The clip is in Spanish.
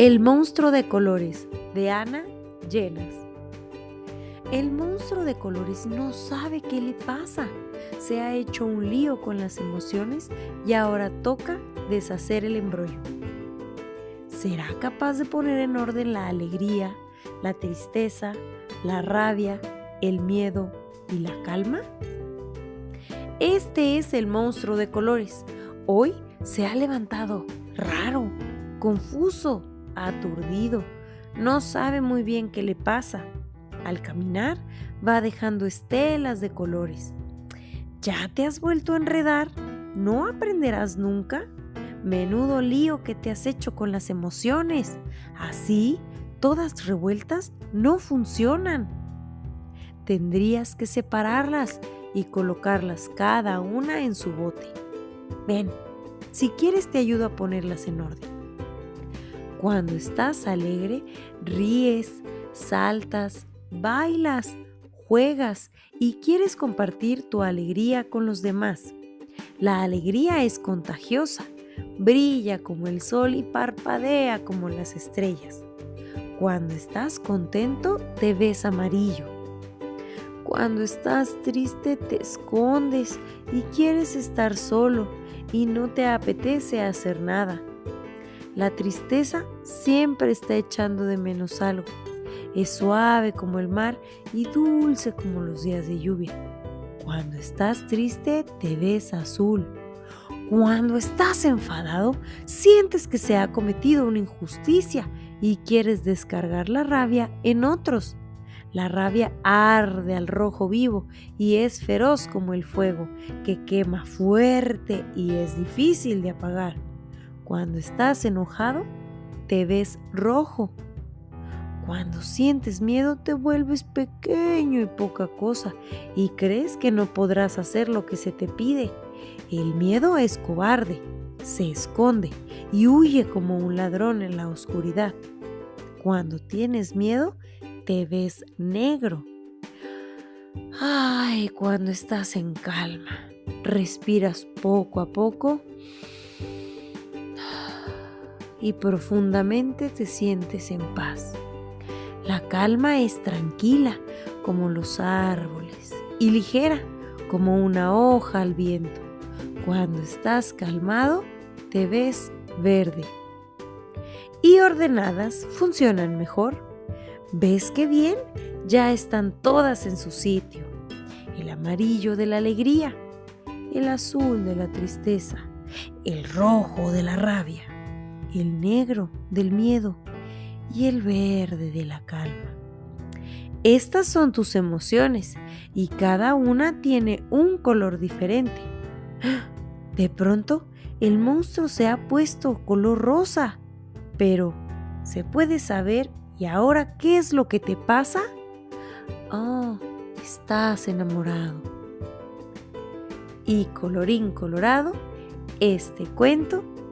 El monstruo de colores de Ana Llenas. El monstruo de colores no sabe qué le pasa. Se ha hecho un lío con las emociones y ahora toca deshacer el embrollo. ¿Será capaz de poner en orden la alegría, la tristeza, la rabia, el miedo y la calma? Este es el monstruo de colores. Hoy se ha levantado raro, confuso, aturdido, no sabe muy bien qué le pasa. Al caminar va dejando estelas de colores. ¿Ya te has vuelto a enredar? ¿No aprenderás nunca? Menudo lío que te has hecho con las emociones. Así, todas revueltas no funcionan. Tendrías que separarlas y colocarlas cada una en su bote. Ven, si quieres te ayudo a ponerlas en orden. Cuando estás alegre, ríes, saltas, bailas, juegas y quieres compartir tu alegría con los demás. La alegría es contagiosa, brilla como el sol y parpadea como las estrellas. Cuando estás contento, te ves amarillo. Cuando estás triste, te escondes y quieres estar solo y no te apetece hacer nada. La tristeza siempre está echando de menos algo. Es suave como el mar y dulce como los días de lluvia. Cuando estás triste te ves azul. Cuando estás enfadado sientes que se ha cometido una injusticia y quieres descargar la rabia en otros. La rabia arde al rojo vivo y es feroz como el fuego, que quema fuerte y es difícil de apagar. Cuando estás enojado, te ves rojo. Cuando sientes miedo, te vuelves pequeño y poca cosa y crees que no podrás hacer lo que se te pide. El miedo es cobarde, se esconde y huye como un ladrón en la oscuridad. Cuando tienes miedo, te ves negro. Ay, cuando estás en calma, respiras poco a poco y profundamente te sientes en paz. La calma es tranquila como los árboles y ligera como una hoja al viento. Cuando estás calmado, te ves verde. Y ordenadas funcionan mejor. ¿Ves qué bien? Ya están todas en su sitio. El amarillo de la alegría, el azul de la tristeza, el rojo de la rabia el negro del miedo y el verde de la calma. Estas son tus emociones y cada una tiene un color diferente. De pronto, el monstruo se ha puesto color rosa. Pero, ¿se puede saber y ahora qué es lo que te pasa? Oh, estás enamorado. Y colorín colorado, este cuento